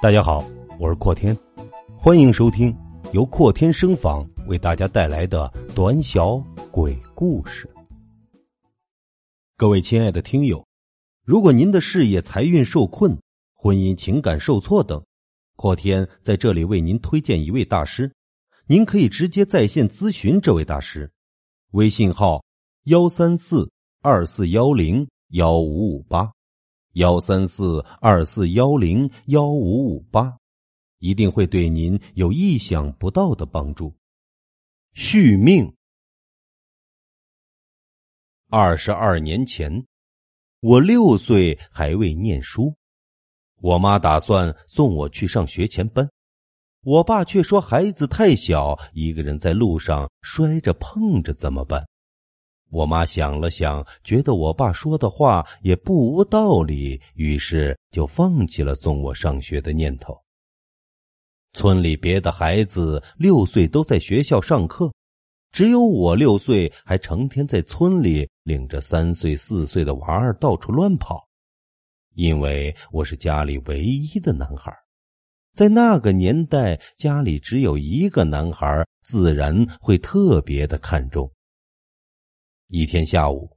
大家好，我是阔天，欢迎收听由阔天声访为大家带来的短小鬼故事。各位亲爱的听友，如果您的事业财运受困、婚姻情感受挫等，阔天在这里为您推荐一位大师，您可以直接在线咨询这位大师，微信号幺三四二四幺零幺五五八。幺三四二四幺零幺五五八，一定会对您有意想不到的帮助。续命。二十二年前，我六岁还未念书，我妈打算送我去上学前班，我爸却说孩子太小，一个人在路上摔着碰着怎么办？我妈想了想，觉得我爸说的话也不无道理，于是就放弃了送我上学的念头。村里别的孩子六岁都在学校上课，只有我六岁还成天在村里领着三岁四岁的娃儿到处乱跑。因为我是家里唯一的男孩，在那个年代，家里只有一个男孩，自然会特别的看重。一天下午，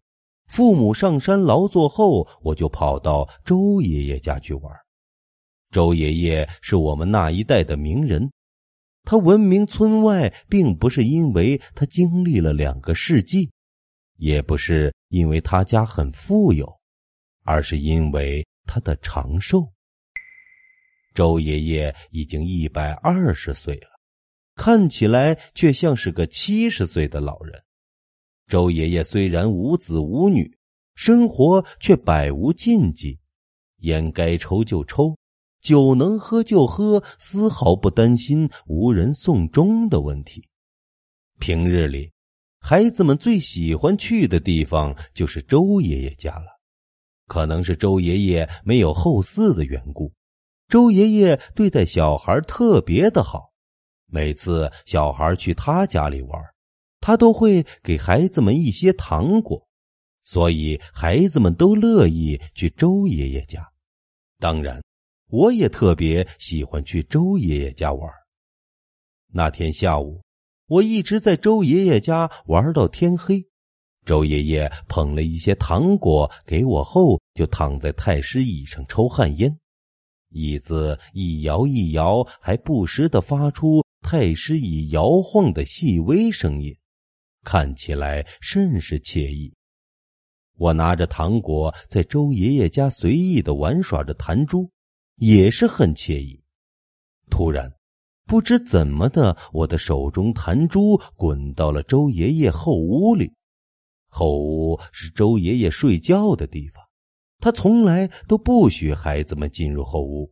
父母上山劳作后，我就跑到周爷爷家去玩。周爷爷是我们那一代的名人，他闻名村外，并不是因为他经历了两个世纪，也不是因为他家很富有，而是因为他的长寿。周爷爷已经一百二十岁了，看起来却像是个七十岁的老人。周爷爷虽然无子无女，生活却百无禁忌，烟该抽就抽，酒能喝就喝，丝毫不担心无人送终的问题。平日里，孩子们最喜欢去的地方就是周爷爷家了。可能是周爷爷没有后嗣的缘故，周爷爷对待小孩特别的好，每次小孩去他家里玩。他都会给孩子们一些糖果，所以孩子们都乐意去周爷爷家。当然，我也特别喜欢去周爷爷家玩。那天下午，我一直在周爷爷家玩到天黑。周爷爷捧了一些糖果给我后，就躺在太师椅上抽旱烟，椅子一摇一摇，还不时的发出太师椅摇晃的细微声音。看起来甚是惬意。我拿着糖果在周爷爷家随意的玩耍着弹珠，也是很惬意。突然，不知怎么的，我的手中弹珠滚到了周爷爷后屋里。后屋是周爷爷睡觉的地方，他从来都不许孩子们进入后屋。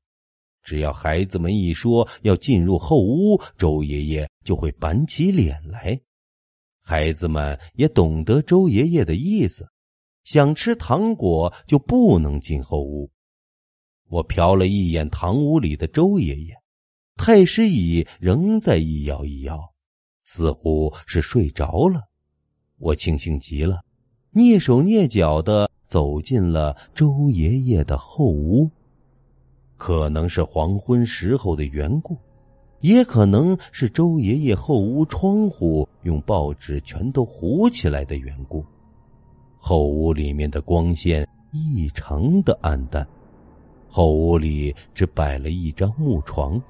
只要孩子们一说要进入后屋，周爷爷就会板起脸来。孩子们也懂得周爷爷的意思，想吃糖果就不能进后屋。我瞟了一眼堂屋里的周爷爷，太师椅仍在一摇一摇，似乎是睡着了。我庆幸极了，蹑手蹑脚的走进了周爷爷的后屋。可能是黄昏时候的缘故。也可能是周爷爷后屋窗户用报纸全都糊起来的缘故，后屋里面的光线异常的暗淡。后屋里只摆了一张木床，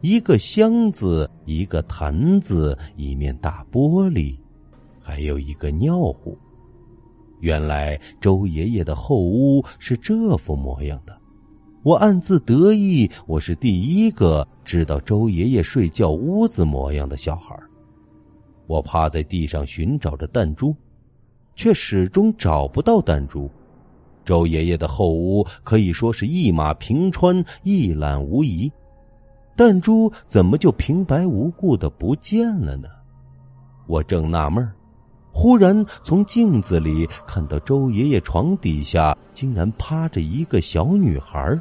一个箱子，一个坛子，一面大玻璃，还有一个尿壶。原来周爷爷的后屋是这副模样的。我暗自得意，我是第一个知道周爷爷睡觉屋子模样的小孩。我趴在地上寻找着弹珠，却始终找不到弹珠。周爷爷的后屋可以说是一马平川，一览无遗。弹珠怎么就平白无故的不见了呢？我正纳闷忽然从镜子里看到周爷爷床底下竟然趴着一个小女孩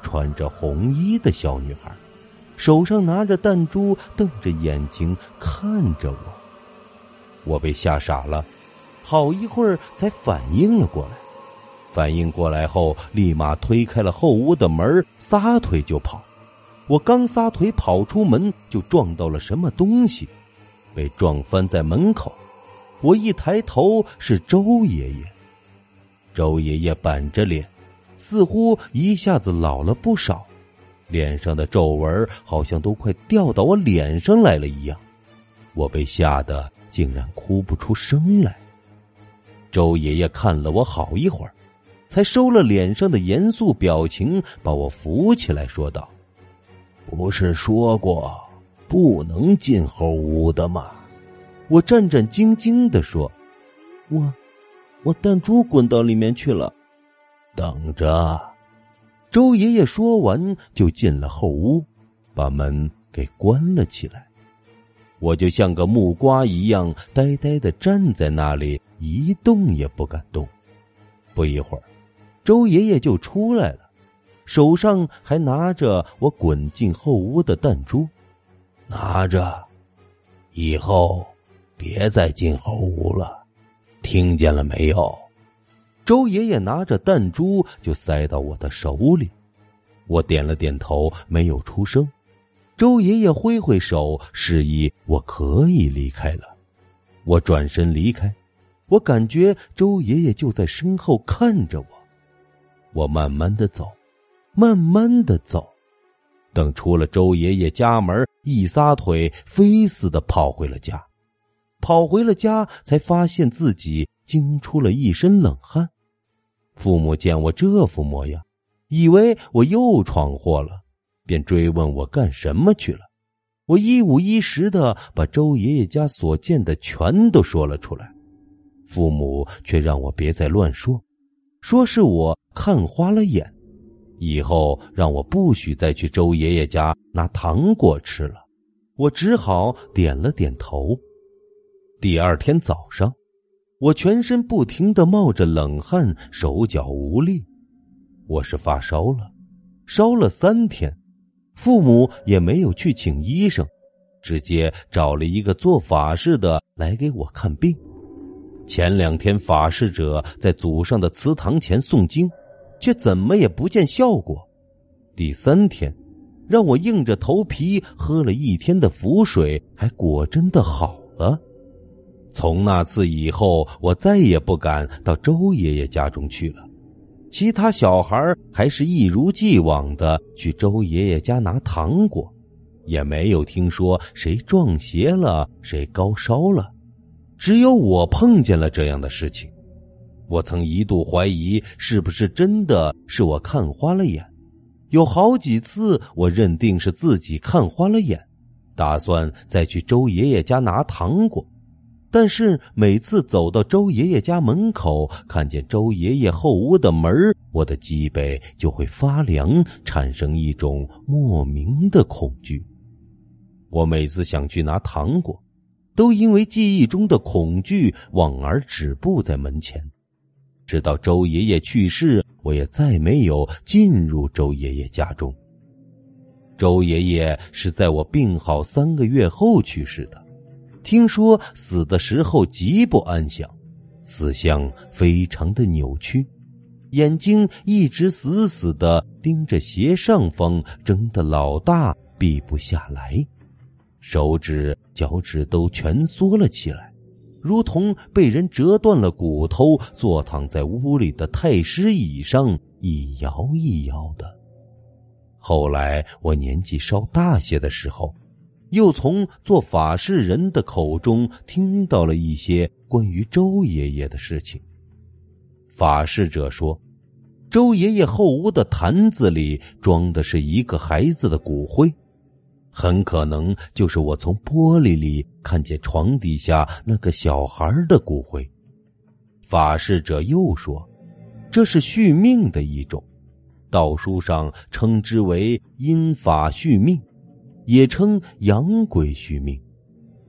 穿着红衣的小女孩，手上拿着弹珠，瞪着眼睛看着我。我被吓傻了，好一会儿才反应了过来。反应过来后，立马推开了后屋的门，撒腿就跑。我刚撒腿跑出门，就撞到了什么东西，被撞翻在门口。我一抬头，是周爷爷。周爷爷板着脸，似乎一下子老了不少，脸上的皱纹好像都快掉到我脸上来了一样。我被吓得竟然哭不出声来。周爷爷看了我好一会儿，才收了脸上的严肃表情，把我扶起来，说道：“不是说过不能进后屋的吗？”我战战兢兢的说：“我，我弹珠滚到里面去了。”等着。周爷爷说完，就进了后屋，把门给关了起来。我就像个木瓜一样呆呆的站在那里，一动也不敢动。不一会儿，周爷爷就出来了，手上还拿着我滚进后屋的弹珠，拿着，以后别再进后屋了，听见了没有？周爷爷拿着弹珠就塞到我的手里，我点了点头，没有出声。周爷爷挥挥手，示意我可以离开了。我转身离开，我感觉周爷爷就在身后看着我。我慢慢的走，慢慢的走，等出了周爷爷家门，一撒腿飞似的跑回了家。跑回了家，才发现自己惊出了一身冷汗。父母见我这副模样，以为我又闯祸了。便追问我干什么去了，我一五一十的把周爷爷家所见的全都说了出来，父母却让我别再乱说，说是我看花了眼，以后让我不许再去周爷爷家拿糖果吃了，我只好点了点头。第二天早上，我全身不停的冒着冷汗，手脚无力，我是发烧了，烧了三天。父母也没有去请医生，直接找了一个做法事的来给我看病。前两天法事者在祖上的祠堂前诵经，却怎么也不见效果。第三天，让我硬着头皮喝了一天的符水，还果真的好了。从那次以后，我再也不敢到周爷爷家中去了。其他小孩还是一如既往的去周爷爷家拿糖果，也没有听说谁撞邪了，谁高烧了。只有我碰见了这样的事情。我曾一度怀疑是不是真的是我看花了眼，有好几次我认定是自己看花了眼，打算再去周爷爷家拿糖果。但是每次走到周爷爷家门口，看见周爷爷后屋的门我的脊背就会发凉，产生一种莫名的恐惧。我每次想去拿糖果，都因为记忆中的恐惧望而止步在门前。直到周爷爷去世，我也再没有进入周爷爷家中。周爷爷是在我病好三个月后去世的。听说死的时候极不安详，死相非常的扭曲，眼睛一直死死的盯着斜上方，睁得老大，闭不下来，手指、脚趾都蜷缩了起来，如同被人折断了骨头，坐躺在屋里的太师椅上一摇一摇的。后来我年纪稍大些的时候。又从做法事人的口中听到了一些关于周爷爷的事情。法事者说，周爷爷后屋的坛子里装的是一个孩子的骨灰，很可能就是我从玻璃里看见床底下那个小孩的骨灰。法事者又说，这是续命的一种，道书上称之为阴法续命。也称阳鬼续命，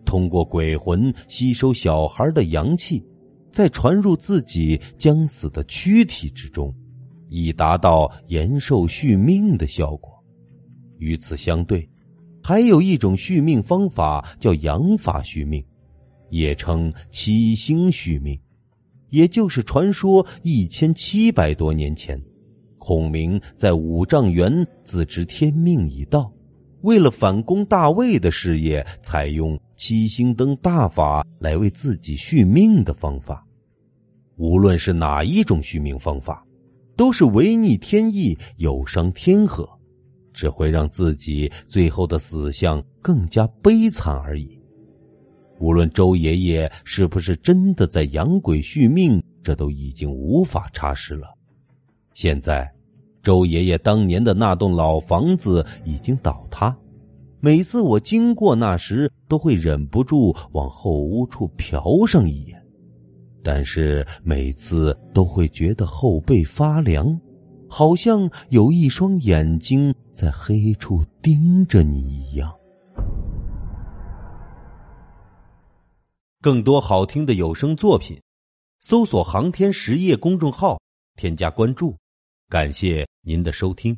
通过鬼魂吸收小孩的阳气，再传入自己将死的躯体之中，以达到延寿续命的效果。与此相对，还有一种续命方法叫阳法续命，也称七星续命，也就是传说一千七百多年前，孔明在五丈原自知天命已到。为了反攻大魏的事业，采用七星灯大法来为自己续命的方法。无论是哪一种续命方法，都是违逆天意，有伤天和，只会让自己最后的死相更加悲惨而已。无论周爷爷是不是真的在养鬼续命，这都已经无法查实了。现在，周爷爷当年的那栋老房子已经倒塌，每次我经过那时，都会忍不住往后屋处瞟上一眼，但是每次都会觉得后背发凉，好像有一双眼睛在黑处盯着你一样。更多好听的有声作品，搜索“航天实业”公众号，添加关注。感谢您的收听。